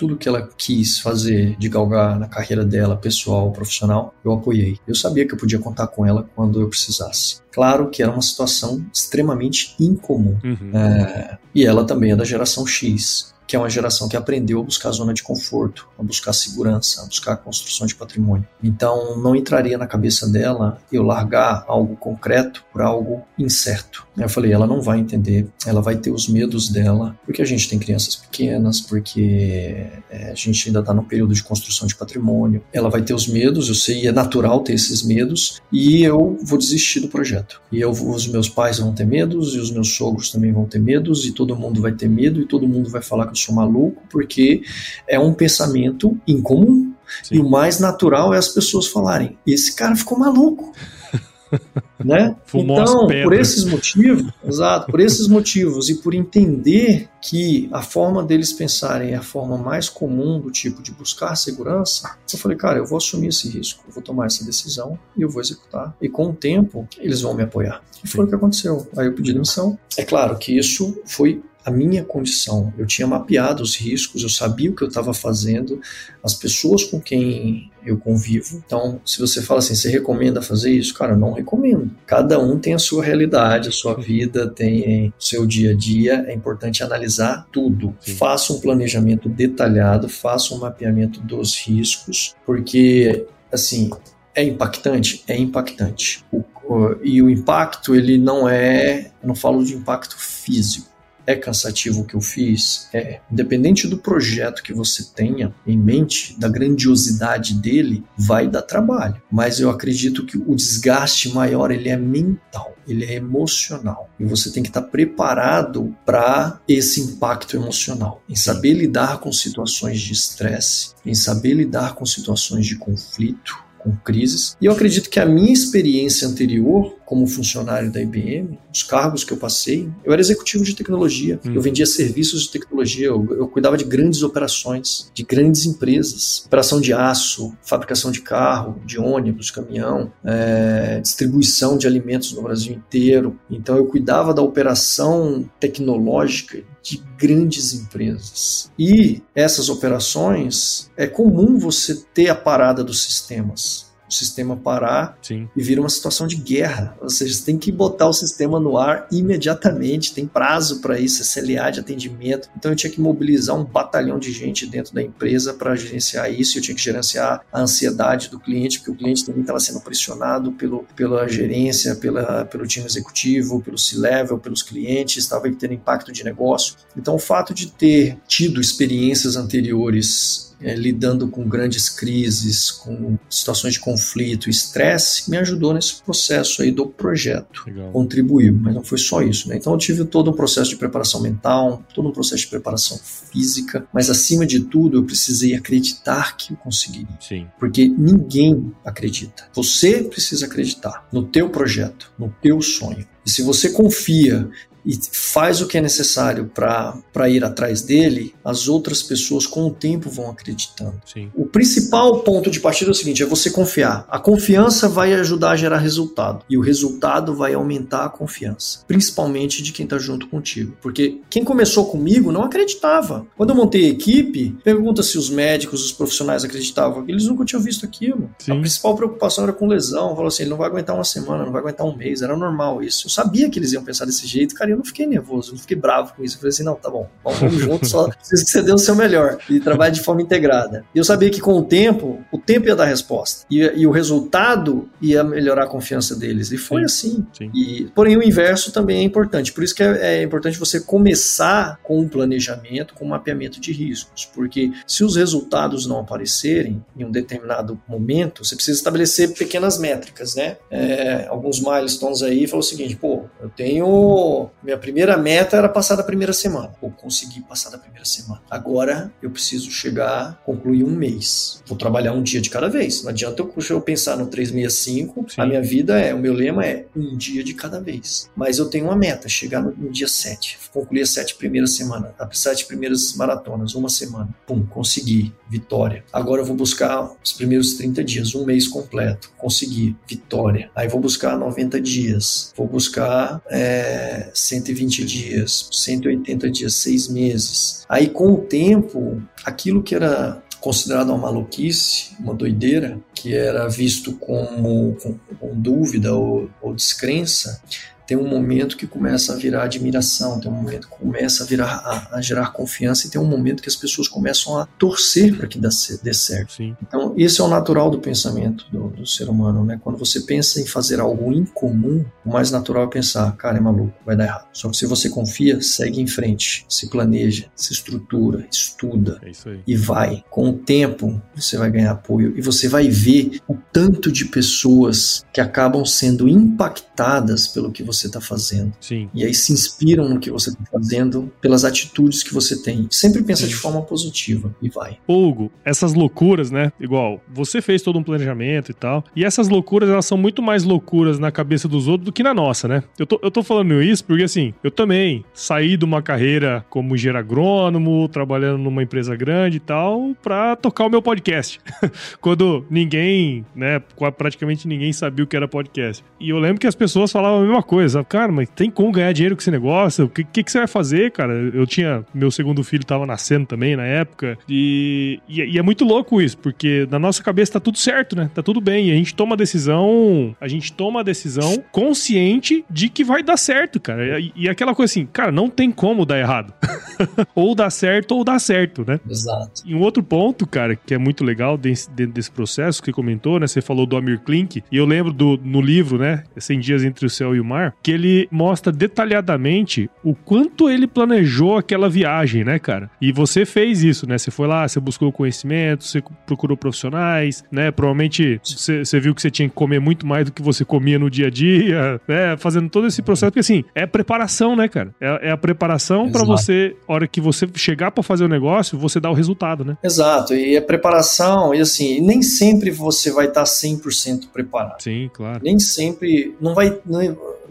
tudo que ela quis fazer de galgar na carreira dela, pessoal, profissional, eu apoiei. Eu sabia que eu podia contar com ela quando eu precisasse. Claro que era uma situação extremamente incomum. Uhum. É, e ela também é da geração X que é uma geração que aprendeu a buscar zona de conforto, a buscar segurança, a buscar a construção de patrimônio. Então, não entraria na cabeça dela eu largar algo concreto por algo incerto. Eu falei, ela não vai entender, ela vai ter os medos dela, porque a gente tem crianças pequenas, porque é, a gente ainda está no período de construção de patrimônio. Ela vai ter os medos, eu sei, é natural ter esses medos, e eu vou desistir do projeto. E eu, os meus pais vão ter medos, e os meus sogros também vão ter medos, e todo mundo vai ter medo, e todo mundo vai falar que eu sou maluco, porque é um pensamento incomum. Sim. E o mais natural é as pessoas falarem: esse cara ficou maluco. né? então, por esses motivos, exato, por esses motivos e por entender que a forma deles pensarem é a forma mais comum do tipo de buscar segurança, eu falei, cara, eu vou assumir esse risco, eu vou tomar essa decisão e eu vou executar. E com o tempo, eles vão me apoiar. E foi Sim. o que aconteceu. Aí eu pedi demissão. É claro que isso foi a minha condição. Eu tinha mapeado os riscos, eu sabia o que eu estava fazendo, as pessoas com quem eu convivo. Então, se você fala assim, você recomenda fazer isso? Cara, eu não recomendo. Cada um tem a sua realidade, a sua vida, tem o seu dia a dia. É importante analisar tudo. Sim. Faça um planejamento detalhado, faça um mapeamento dos riscos, porque, assim, é impactante? É impactante. O, o, e o impacto, ele não é. Eu não falo de impacto físico é cansativo o que eu fiz? É. Independente do projeto que você tenha em mente, da grandiosidade dele, vai dar trabalho. Mas eu acredito que o desgaste maior ele é mental, ele é emocional. E você tem que estar preparado para esse impacto emocional, em saber lidar com situações de estresse, em saber lidar com situações de conflito, com crises. E eu acredito que a minha experiência anterior como funcionário da IBM, os cargos que eu passei, eu era executivo de tecnologia, hum. eu vendia serviços de tecnologia, eu, eu, cuidava de grandes operações, de grandes empresas, operação de aço, fabricação de carro, de ônibus, caminhão, é, distribuição de alimentos no Brasil inteiro. Então eu cuidava da operação tecnológica de grandes empresas. E essas operações é comum você ter a parada dos sistemas o sistema parar Sim. e vira uma situação de guerra. Ou seja, você tem que botar o sistema no ar imediatamente, tem prazo para isso, SLA de atendimento. Então eu tinha que mobilizar um batalhão de gente dentro da empresa para gerenciar isso. Eu tinha que gerenciar a ansiedade do cliente, porque o cliente também estava sendo pressionado pelo, pela gerência, pela, pelo time executivo, pelo C-level, pelos clientes, estava tendo impacto de negócio. Então o fato de ter tido experiências anteriores é, lidando com grandes crises, com situações de conflito, estresse, me ajudou nesse processo aí do projeto. Legal. Contribuiu, mas não foi só isso. Né? Então eu tive todo um processo de preparação mental, todo um processo de preparação física, mas acima de tudo eu precisei acreditar que eu conseguiria. Sim. Porque ninguém acredita. Você precisa acreditar no teu projeto, no teu sonho. E se você confia e faz o que é necessário para ir atrás dele, as outras pessoas com o tempo vão acreditando. Sim. O principal ponto de partida é o seguinte: é você confiar. A confiança vai ajudar a gerar resultado e o resultado vai aumentar a confiança, principalmente de quem está junto contigo. Porque quem começou comigo não acreditava. Quando eu montei a equipe, pergunta se os médicos, os profissionais acreditavam. Eles nunca tinham visto aquilo. Sim. A principal preocupação era com lesão. Falou assim: ele não vai aguentar uma semana, não vai aguentar um mês. Era normal isso. Eu sabia que eles iam pensar desse jeito, cara eu não fiquei nervoso, não fiquei bravo com isso. Eu falei assim, não, tá bom, vamos junto, só preciso que você dê o seu melhor e trabalhe de forma integrada. E eu sabia que com o tempo, o tempo ia dar resposta e, e o resultado ia melhorar a confiança deles. E foi sim, assim. Sim. E, porém, o inverso também é importante. Por isso que é, é importante você começar com um planejamento, com um mapeamento de riscos, porque se os resultados não aparecerem em um determinado momento, você precisa estabelecer pequenas métricas, né? É, alguns milestones aí falam o seguinte, pô, eu tenho minha primeira meta era passar da primeira semana. Vou conseguir passar da primeira semana. Agora eu preciso chegar, concluir um mês. Vou trabalhar um dia de cada vez. Não adianta eu, eu pensar no 365. Sim. A minha vida é, o meu lema é um dia de cada vez. Mas eu tenho uma meta, chegar no, no dia 7. Concluir as sete primeiras semanas, as sete primeiras maratonas, uma semana. Pum, consegui, vitória. Agora eu vou buscar os primeiros 30 dias, um mês completo. Consegui, vitória. Aí vou buscar 90 dias. Vou buscar é, 120 dias, 180 dias, seis meses. Aí, com o tempo, aquilo que era considerado uma maluquice, uma doideira, que era visto como com, com dúvida ou, ou descrença, tem um momento que começa a virar admiração, tem um momento que começa a virar a, a gerar confiança e tem um momento que as pessoas começam a torcer para que dê, dê certo. Sim. Então, esse é o natural do pensamento do, do, ser humano, né? Quando você pensa em fazer algo incomum, o mais natural é pensar, cara, é maluco, vai dar errado. Só que se você confia, segue em frente, se planeja, se estrutura, estuda é e vai. Com o tempo, você vai ganhar apoio e você vai ver o tanto de pessoas que acabam sendo impactadas pelo que você está fazendo. Sim. E aí se inspiram no que você está fazendo pelas atitudes que você tem. Sempre pensa Sim. de forma positiva e vai. Hugo, essas loucuras, né? Igual, você fez todo um planejamento e tal. E essas loucuras, elas são muito mais loucuras na cabeça dos outros do que na nossa, né? Eu tô, eu tô falando isso porque, assim, eu também saí de uma carreira como engenheiro agrônomo, trabalhando numa empresa grande e tal, pra tocar o meu podcast. Quando ninguém, né, praticamente ninguém sabia o que era podcast. E eu lembro que as pessoas falavam a mesma coisa. Cara, mas tem como ganhar dinheiro com esse negócio? O que, que, que você vai fazer, cara? Eu tinha. Meu segundo filho tava nascendo também na época. E, e, e, é muito louco isso, porque na nossa cabeça tá tudo certo, né? Tá tudo bem. E a gente toma a decisão. A gente toma a decisão consciente de que vai dar certo, cara. E, e aquela coisa assim, cara, não tem como dar errado. ou dar certo ou dar certo, né? Exato. E um outro ponto, cara, que é muito legal dentro desse processo que comentou, né? Você falou do Amir Klink, e eu lembro do, no livro, né? 100 Dias Entre o Céu e o Mar, que ele mostra detalhadamente o quanto ele planejou aquela viagem, né, cara? E você fez isso, né? Você foi lá, você buscou conhecimento, você procurou profissionais, né? Provavelmente você, viu que você tinha que comer muito mais do que você comia no dia a dia, né? Fazendo todo esse processo, porque assim, é preparação, né, cara? É, é a preparação para você, hora que você chegar para fazer o negócio, você dar o resultado, né? Exato, e a preparação, e assim, nem sempre você vai estar 100% preparado. Sim, claro. Nem sempre, não vai, não,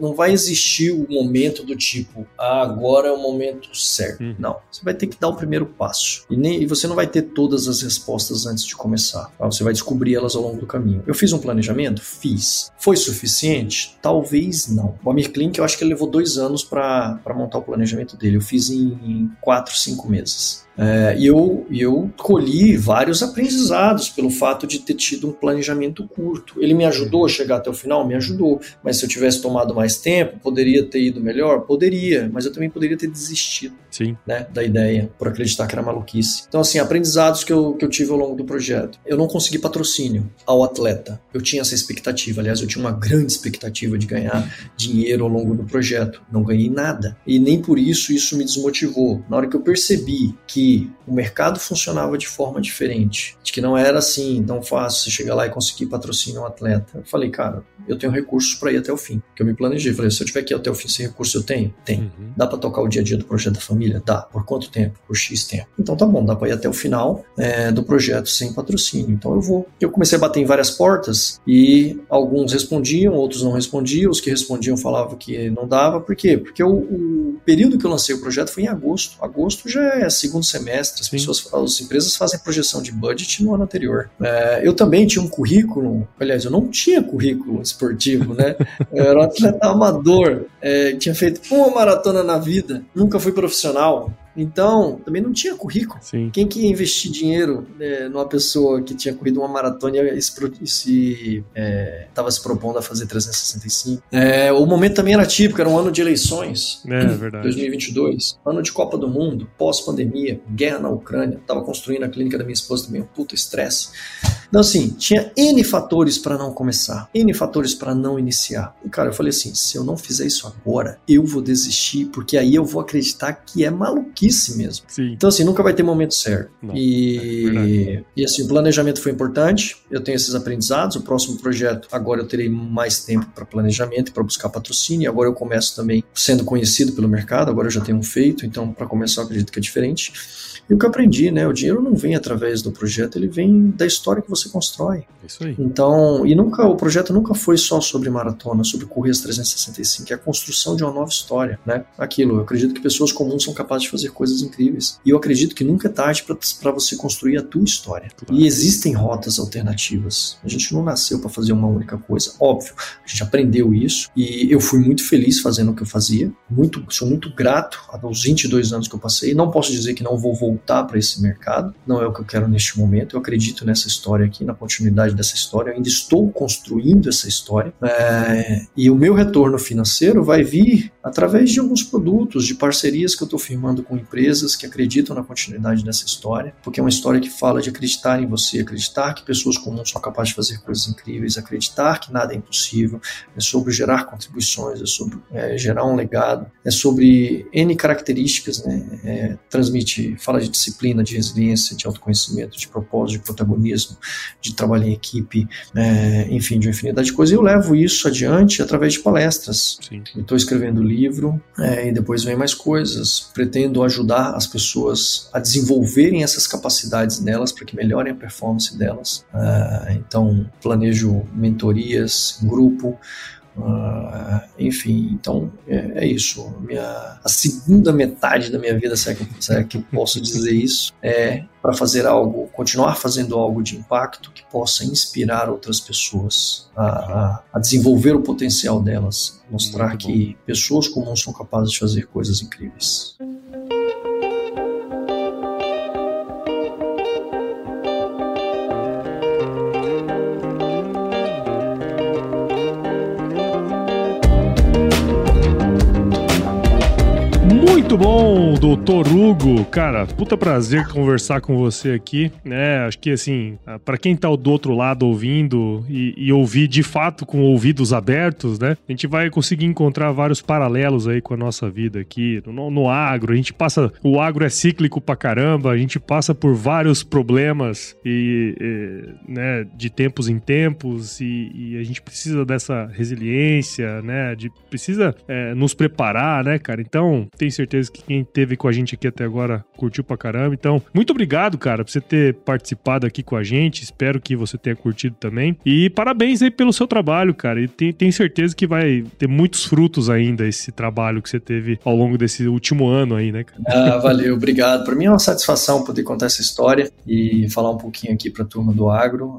não vai existir o momento do tipo, ah, agora é o momento certo. Uhum. Não. Você vai ter que dar o primeiro passo. E, nem, e você não vai ter todas as respostas antes de começar. Tá? Você vai descobrir elas ao longo do caminho. Eu fiz um planejamento? Fiz. Foi suficiente? Talvez não. O Amir Klink, eu acho que ele levou dois anos para montar o planejamento dele. Eu fiz em, em quatro, cinco meses. É, e eu, eu colhi vários aprendizados pelo fato de ter tido um planejamento curto. Ele me ajudou a chegar até o final? Me ajudou. Mas se eu tivesse tomado mais tempo, poderia ter ido melhor? Poderia. Mas eu também poderia ter desistido Sim. Né, da ideia, por acreditar que era maluquice. Então, assim, aprendizados que eu, que eu tive ao longo do projeto. Eu não consegui patrocínio ao atleta. Eu tinha essa expectativa. Aliás, eu tinha uma grande expectativa de ganhar dinheiro ao longo do projeto. Não ganhei nada. E nem por isso isso me desmotivou. Na hora que eu percebi que o mercado funcionava de forma diferente, de que não era assim tão fácil você chegar lá e conseguir patrocinar um atleta. Eu falei, cara, eu tenho recursos para ir até o fim. Que eu me planejei, falei, se eu tiver que ir até o fim sem recurso, eu tenho? Tenho. Uhum. Dá para tocar o dia a dia do projeto da família? Dá. Por quanto tempo? Por X tempo. Então tá bom, dá para ir até o final é, do projeto sem patrocínio. Então eu vou. Eu comecei a bater em várias portas e alguns respondiam, outros não respondiam. Os que respondiam falavam que não dava. Por quê? Porque o, o período que eu lancei o projeto foi em agosto. Agosto já é segundo semestre, as Sim. pessoas, as empresas fazem projeção de budget no ano anterior. É, eu também tinha um currículo, aliás, eu não tinha currículo esportivo, né? Eu era um atleta amador, é, tinha feito uma maratona na vida, nunca fui profissional, então, também não tinha currículo. Sim. Quem que ia investir dinheiro né, numa pessoa que tinha corrido uma maratona e se estava é, se propondo a fazer 365? É, o momento também era típico, era um ano de eleições. É, verdade. 2022. Ano de Copa do Mundo, pós-pandemia, guerra na Ucrânia. Estava construindo a clínica da minha esposa também, um puta estresse. Então, assim, tinha N fatores para não começar, N fatores para não iniciar. E, cara, eu falei assim: se eu não fizer isso agora, eu vou desistir, porque aí eu vou acreditar que é maluquice mesmo. Sim. Então, assim, nunca vai ter momento certo. Não, e, é e, assim, o planejamento foi importante, eu tenho esses aprendizados. O próximo projeto, agora eu terei mais tempo para planejamento e para buscar patrocínio. Agora eu começo também sendo conhecido pelo mercado, agora eu já tenho um feito, então, para começar, eu acredito que é diferente. E o que eu aprendi, né? O dinheiro não vem através do projeto, ele vem da história que você constrói. Isso aí. Então, e nunca o projeto nunca foi só sobre maratona, sobre Correios 365, é a construção de uma nova história, né? Aquilo, eu acredito que pessoas comuns são capazes de fazer coisas incríveis. E eu acredito que nunca é tarde para você construir a tua história. Claro. E existem rotas alternativas. A gente não nasceu para fazer uma única coisa, óbvio. A gente aprendeu isso e eu fui muito feliz fazendo o que eu fazia. Muito, sou muito grato aos 22 anos que eu passei. Não posso dizer que não vou voltar voltar para esse mercado. Não é o que eu quero neste momento. Eu acredito nessa história aqui na continuidade dessa história. Eu ainda estou construindo essa história. É, e o meu retorno financeiro vai vir através de alguns produtos, de parcerias que eu estou firmando com empresas que acreditam na continuidade dessa história, porque é uma história que fala de acreditar em você, acreditar que pessoas comuns são capazes de fazer coisas incríveis, acreditar que nada é impossível, é sobre gerar contribuições, é sobre é, gerar um legado, é sobre N características, né? É, transmite, fala de disciplina, de resiliência, de autoconhecimento, de propósito, de protagonismo, de trabalho em equipe, é, enfim, de uma infinidade de coisas. E eu levo isso adiante através de palestras. Estou escrevendo livro é, e depois vem mais coisas. Pretendo ajudar as pessoas a desenvolverem essas capacidades nelas para que melhorem a performance delas. É, então, planejo mentorias grupo, Uh, enfim, então é, é, isso. Minha, a segunda metade da minha vida, se é que, se é que eu posso dizer isso, é para fazer algo, continuar fazendo algo de impacto que possa inspirar outras pessoas a, a, a desenvolver o potencial delas, mostrar que pessoas comuns são capazes de fazer coisas incríveis. Muito bom, doutor Hugo. Cara, puta prazer conversar com você aqui, né? Acho que, assim, para quem tá do outro lado ouvindo e, e, ouvir de fato com ouvidos abertos, né? A gente vai conseguir encontrar vários paralelos aí com a nossa vida aqui no, no agro. A gente passa. O agro é cíclico pra caramba, a gente passa por vários problemas e, e né, de tempos em tempos e, e, a gente precisa dessa resiliência, né? De, precisa é, nos preparar, né, cara? Então, tenho certeza certeza que quem teve com a gente aqui até agora curtiu pra caramba. Então, muito obrigado, cara, por você ter participado aqui com a gente. Espero que você tenha curtido também. E parabéns aí pelo seu trabalho, cara. E tenho certeza que vai ter muitos frutos ainda esse trabalho que você teve ao longo desse último ano aí, né, cara? Ah, valeu, obrigado. Para mim é uma satisfação poder contar essa história e falar um pouquinho aqui para a turma do Agro.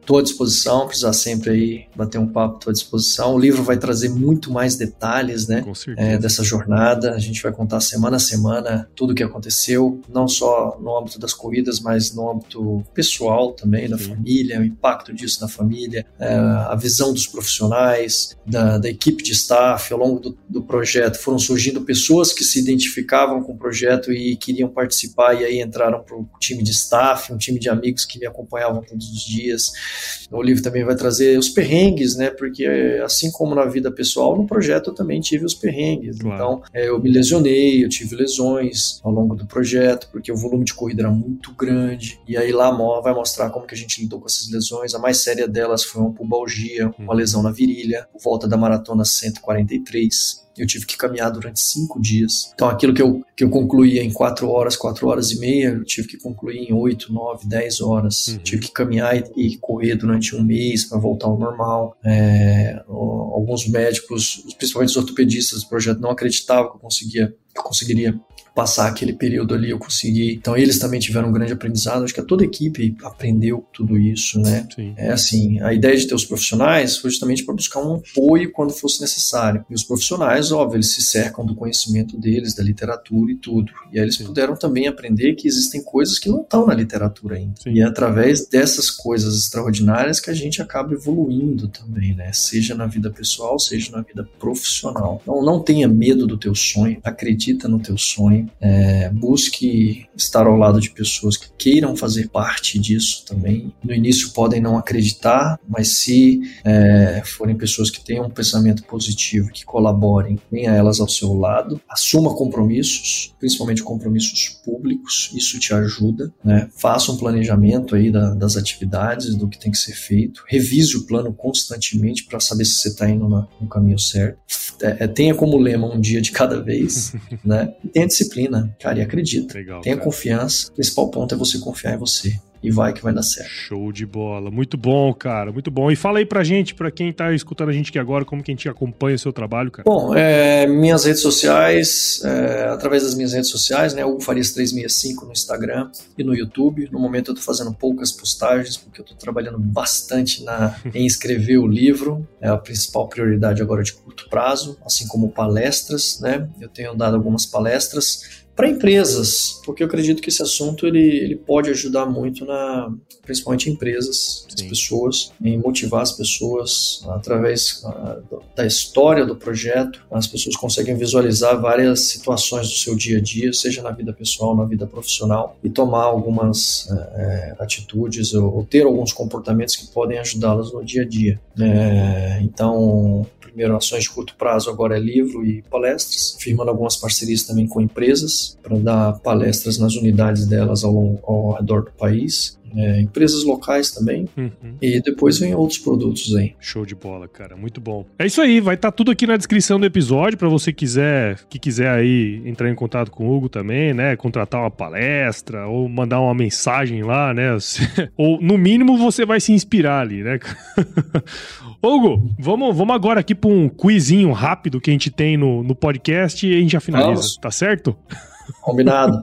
Estou é, à disposição, precisar sempre aí bater um papo, estou à disposição. O livro vai trazer muito mais detalhes, né? Com certeza. É, dessa jornada. A gente vai contar semana a semana tudo o que aconteceu, não só no âmbito das corridas, mas no âmbito pessoal também, da família, o impacto disso na família, é, a visão dos profissionais, da, da, equipe de staff. Ao longo do, do projeto foram surgindo pessoas que se identificavam com o projeto e queriam participar, e aí entraram para o time de staff, um time de amigos que me acompanhavam todos os dias. O livro também vai trazer os perrengues, né? Porque assim como na vida pessoal, no projeto eu também tive os perrengues. Claro. Então, é, eu me lesionei eu tive lesões ao longo do projeto, porque o volume de corrida era muito grande. E aí lá vai mostrar como que a gente lidou com essas lesões. A mais séria delas foi uma pubalgia, uma uhum. lesão na virilha, volta da maratona 143 eu tive que caminhar durante cinco dias. Então, aquilo que eu, que eu concluía em quatro horas, quatro horas e meia, eu tive que concluir em oito, nove, dez horas. Uhum. Tive que caminhar e, e, correr durante um mês para voltar ao normal. É, alguns médicos, principalmente os ortopedistas do projeto, não acreditavam que eu conseguia que eu conseguiria passar aquele período ali, eu consegui. Então eles também tiveram um grande aprendizado. Acho que toda a equipe aprendeu tudo isso, né? Sim. É assim, a ideia de ter os profissionais foi justamente para buscar um apoio quando fosse necessário. E os profissionais, óbvio, eles se cercam do conhecimento deles, da literatura e tudo. E aí eles Sim. puderam também aprender que existem coisas que não estão na literatura ainda. Sim. E é através dessas coisas extraordinárias que a gente acaba evoluindo também, né? Seja na vida pessoal, seja na vida profissional. Então não tenha medo do teu sonho, acredita no teu sonho é, busque estar ao lado de pessoas que queiram fazer parte disso também. No início podem não acreditar, mas se é, forem pessoas que tenham um pensamento positivo, que colaborem, tenha elas ao seu lado, assuma compromissos, principalmente compromissos públicos, isso te ajuda, né? Faça um planejamento aí da, das atividades, do que tem que ser feito, revise o plano constantemente para saber se você está indo na, no caminho certo. É, é, tenha como lema um dia de cada vez, né? E tenha disciplina cara, e acredita. Legal, Tenha. Confiança. O principal ponto é você confiar em você e vai que vai dar certo. Show de bola. Muito bom, cara. Muito bom. E fala aí pra gente, pra quem tá escutando a gente aqui agora, como que a gente acompanha o seu trabalho, cara. Bom, é, minhas redes sociais, é, através das minhas redes sociais, né? Hugo Farias 365 no Instagram e no YouTube. No momento eu tô fazendo poucas postagens, porque eu tô trabalhando bastante na, em escrever o livro. É a principal prioridade agora de curto prazo, assim como palestras, né? Eu tenho dado algumas palestras para empresas, porque eu acredito que esse assunto ele, ele pode ajudar muito na principalmente empresas, Sim. as pessoas, em motivar as pessoas através uh, da história do projeto. As pessoas conseguem visualizar várias situações do seu dia a dia, seja na vida pessoal, na vida profissional, e tomar algumas uh, atitudes ou, ou, ter alguns comportamentos que podem ajudá-las no dia a dia. É, então, primeiro ações de curto prazo, agora é livro e palestras, firmando algumas parcerias também com empresas para dar palestras nas unidades delas ao, ao redor do país é, empresas locais também. Uhum. E depois vem outros produtos aí. Show de bola, cara. Muito bom. É isso aí, vai estar tá tudo aqui na descrição do episódio para você quiser, que quiser aí entrar em contato com o Hugo também, né? Contratar uma palestra ou mandar uma mensagem lá, né? ou no mínimo você vai se inspirar ali, né? Hugo, vamos, vamos agora aqui para um quizinho rápido que a gente tem no, no podcast e a gente já finaliza, tá certo? Combinado.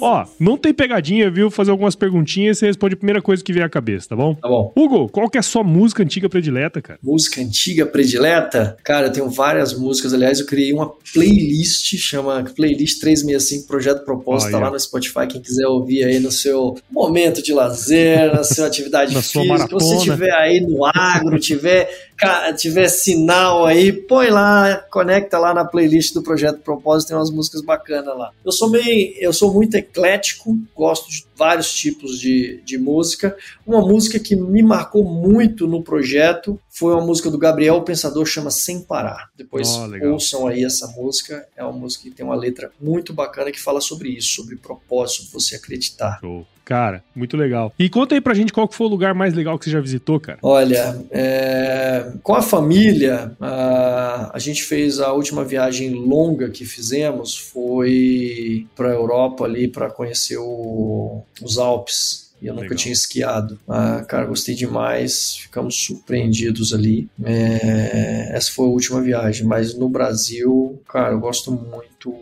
Ó, não tem pegadinha, viu? Fazer algumas perguntinhas e você responde a primeira coisa que vier à cabeça, tá bom? Tá bom. Hugo, qual que é a sua música antiga predileta, cara? Música antiga predileta? Cara, eu tenho várias músicas. Aliás, eu criei uma playlist, chama Playlist 365 Projeto Propósito, oh, tá yeah. lá no Spotify. Quem quiser ouvir aí no seu momento de lazer, na sua atividade na física, se você estiver aí no agro, tiver tiver sinal aí, põe lá, conecta lá na playlist do Projeto Propósito, tem umas músicas bacanas lá. Eu sou meio, eu sou muito eclético, gosto de vários tipos de, de música. Uma música que me marcou muito no projeto foi uma música do Gabriel o Pensador, chama Sem Parar. Depois oh, ouçam aí essa música, é uma música que tem uma letra muito bacana que fala sobre isso, sobre propósito, você acreditar. Show. Cara, muito legal. E conta aí pra gente qual foi o lugar mais legal que você já visitou, cara. Olha, é... com a família, a... a gente fez a última viagem longa que fizemos foi pra Europa ali para conhecer o... os Alpes. E eu nunca Legal. tinha esquiado. Ah, cara, gostei demais. Ficamos surpreendidos ali. É, essa foi a última viagem. Mas no Brasil, cara, eu gosto muito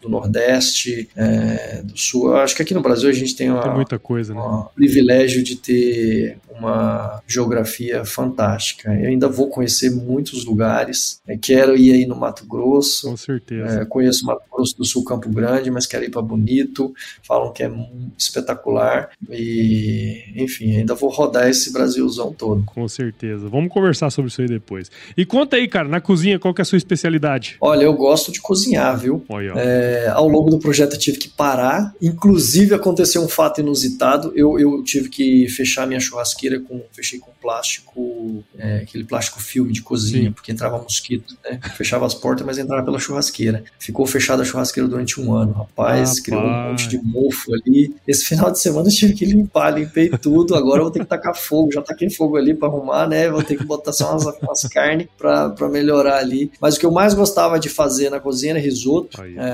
do, Nordeste, é, do Sul. Eu acho que aqui no Brasil a gente tem, uma, tem muita coisa, né? Um privilégio de ter uma geografia fantástica. Eu ainda vou conhecer muitos lugares. É, quero ir aí no Mato Grosso. Com certeza. É, conheço o Mato Grosso do Sul, Campo Grande, mas quero ir para Bonito. Falam que é espetacular. E, enfim, ainda vou rodar esse Brasilzão todo. Com certeza. Vamos conversar sobre isso aí depois. E conta aí, cara, na cozinha, qual que é a sua especialidade? Olha, eu gosto de cozinhar, viu? Olha, é, ao longo do projeto eu tive que parar. Inclusive aconteceu um fato inusitado. Eu, eu tive que fechar minha churrasqueira com fechei com plástico, é, aquele plástico filme de cozinha, Sim. porque entrava mosquito, né? Fechava as portas, mas entrava pela churrasqueira. Ficou fechada a churrasqueira durante um ano. Rapaz, criou um monte de mofo ali. Esse final de semana eu tive que limpar, limpei tudo. Agora eu vou ter que tacar fogo. Já taquei fogo ali para arrumar, né? Vou ter que botar só umas, umas carnes para melhorar ali. Mas o que eu mais gostava de fazer na cozinha era risoto. Aí, é,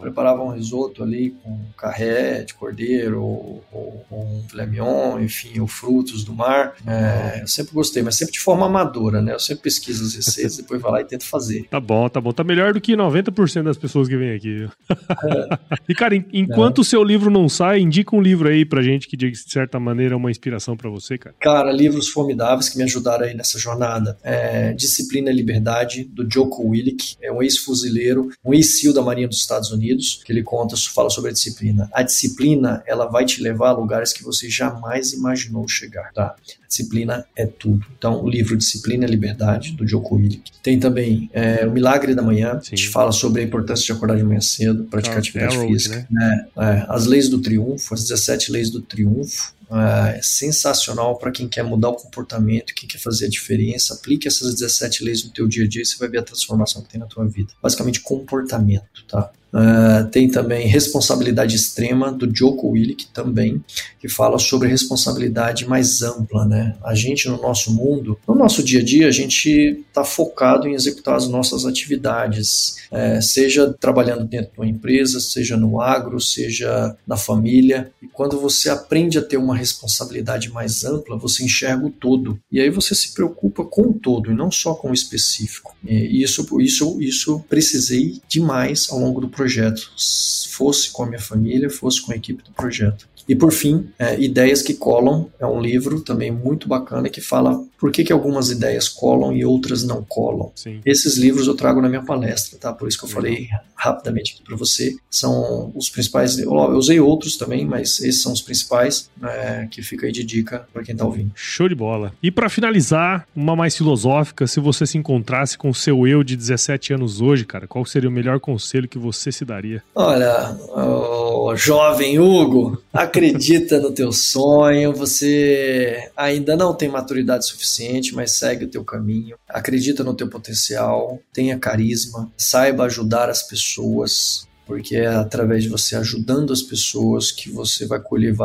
preparava um risoto ali com carré de cordeiro ou, ou, ou um filé mignon, enfim, ou frutos do mar. É, eu sempre gostei, mas sempre de forma amadora, né? Eu sempre pesquiso as receitas, depois vou lá e tento fazer. Tá bom, tá bom. Tá melhor do que 90% das pessoas que vêm aqui. É. e, cara, enquanto o seu livro não sai, indica um livro aí pra gente que, de certa maneira, é uma inspiração para você, cara. Cara, livros formidáveis que me ajudaram aí nessa jornada. É, Disciplina e Liberdade, do Joko Willick. É um ex-fuzileiro, um ex-SEAL da Marinha dos Estados Unidos, que ele conta, fala sobre a disciplina. A disciplina, ela vai te levar a lugares que você jamais imaginou chegar, tá? Disciplina é tudo. Então, o livro Disciplina e Liberdade, do Joko Willick. Tem também é, O Milagre da Manhã, Sim. que fala sobre a importância de acordar de manhã cedo, praticar ah, atividade física. Né? É, é, as Leis do Triunfo, as 17 Leis do Triunfo, é sensacional para quem quer mudar o comportamento, quem quer fazer a diferença. Aplique essas 17 leis no teu dia a dia e você vai ver a transformação que tem na tua vida. Basicamente comportamento, tá? Uh, tem também Responsabilidade Extrema, do Joko Willick também, que fala sobre responsabilidade mais ampla. Né? A gente, no nosso mundo, no nosso dia a dia, a gente está focado em executar as nossas atividades, é, seja trabalhando dentro de uma empresa, seja no agro, seja na família. E quando você aprende a ter uma responsabilidade mais ampla, você enxerga o todo. E aí você se preocupa com o todo e não só com o específico. E isso, isso, isso precisei demais ao longo do projeto, fosse com a minha família, fosse com a equipe do projeto. E por fim, é, Ideias que Colam é um livro também muito bacana que fala por que, que algumas ideias colam e outras não colam. Sim. Esses livros eu trago na minha palestra, tá? Por isso que eu falei rapidamente aqui para você. São os principais. Eu usei outros também, mas esses são os principais é, que fica aí de dica para quem tá ouvindo. Show de bola. E para finalizar, uma mais filosófica, se você se encontrasse com o seu eu de 17 anos hoje, cara, qual seria o melhor conselho que você se daria? Olha, jovem Hugo, acredita no teu sonho, você ainda não tem maturidade suficiente, mas segue o teu caminho. Acredita no teu potencial, tenha carisma, saiba ajudar as pessoas, porque é através de você ajudando as pessoas que você vai colher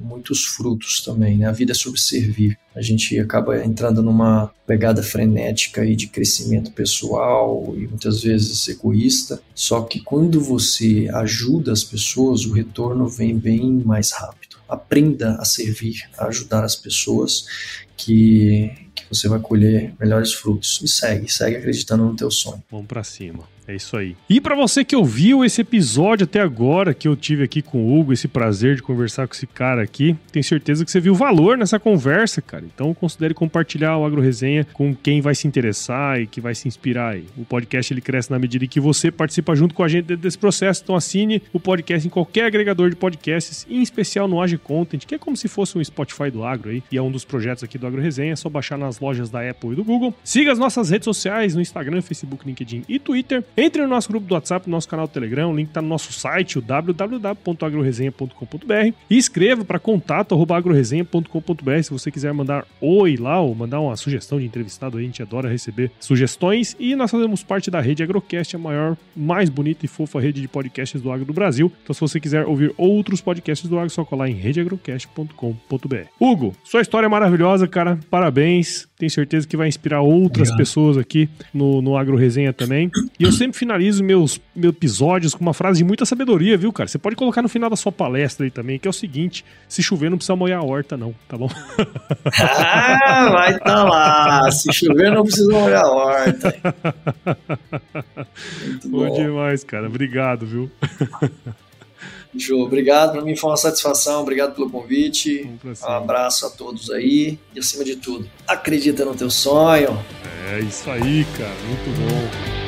muitos frutos também. Né? A vida é sobre servir. A gente acaba entrando numa pegada frenética aí de crescimento pessoal e muitas vezes egoísta. Só que quando você ajuda as pessoas, o retorno vem bem mais rápido. Aprenda a servir, a ajudar as pessoas que, que você vai colher melhores frutos. E segue, segue acreditando no teu sonho. Vamos para cima. É isso aí. E para você que ouviu esse episódio até agora, que eu tive aqui com o Hugo, esse prazer de conversar com esse cara aqui, tenho certeza que você viu valor nessa conversa, cara. Então considere compartilhar o Agro Resenha com quem vai se interessar e que vai se inspirar aí. O podcast ele cresce na medida em que você participa junto com a gente desse processo. Então assine o podcast em qualquer agregador de podcasts, em especial no Age Content, que é como se fosse um Spotify do Agro aí, e é um dos projetos aqui do Agro Resenha. É só baixar nas lojas da Apple e do Google. Siga as nossas redes sociais no Instagram, Facebook, LinkedIn e Twitter. Entre no nosso grupo do WhatsApp, no nosso canal do Telegram, o link está no nosso site, o www.agroresenha.com.br e escreva para contato@agroresenha.com.br se você quiser mandar oi lá ou mandar uma sugestão de entrevistado a gente adora receber sugestões e nós fazemos parte da rede Agrocast, a maior, mais bonita e fofa rede de podcasts do agro do Brasil. Então se você quiser ouvir outros podcasts do agro, é só colar em redeagrocast.com.br. Hugo, sua história é maravilhosa, cara. Parabéns. Tenho certeza que vai inspirar outras Obrigado. pessoas aqui no, no Agro Resenha também. E eu sempre finalizo meus, meus episódios com uma frase de muita sabedoria, viu, cara? Você pode colocar no final da sua palestra aí também, que é o seguinte: se chover, não precisa molhar a horta, não, tá bom? Ah, vai tá lá. Se chover, não precisa molhar a horta. Muito bom. bom demais, cara. Obrigado, viu? Jô, obrigado. Para mim foi uma satisfação. Obrigado pelo convite. Um, um abraço a todos aí. E acima de tudo, acredita no teu sonho. É isso aí, cara. Muito bom.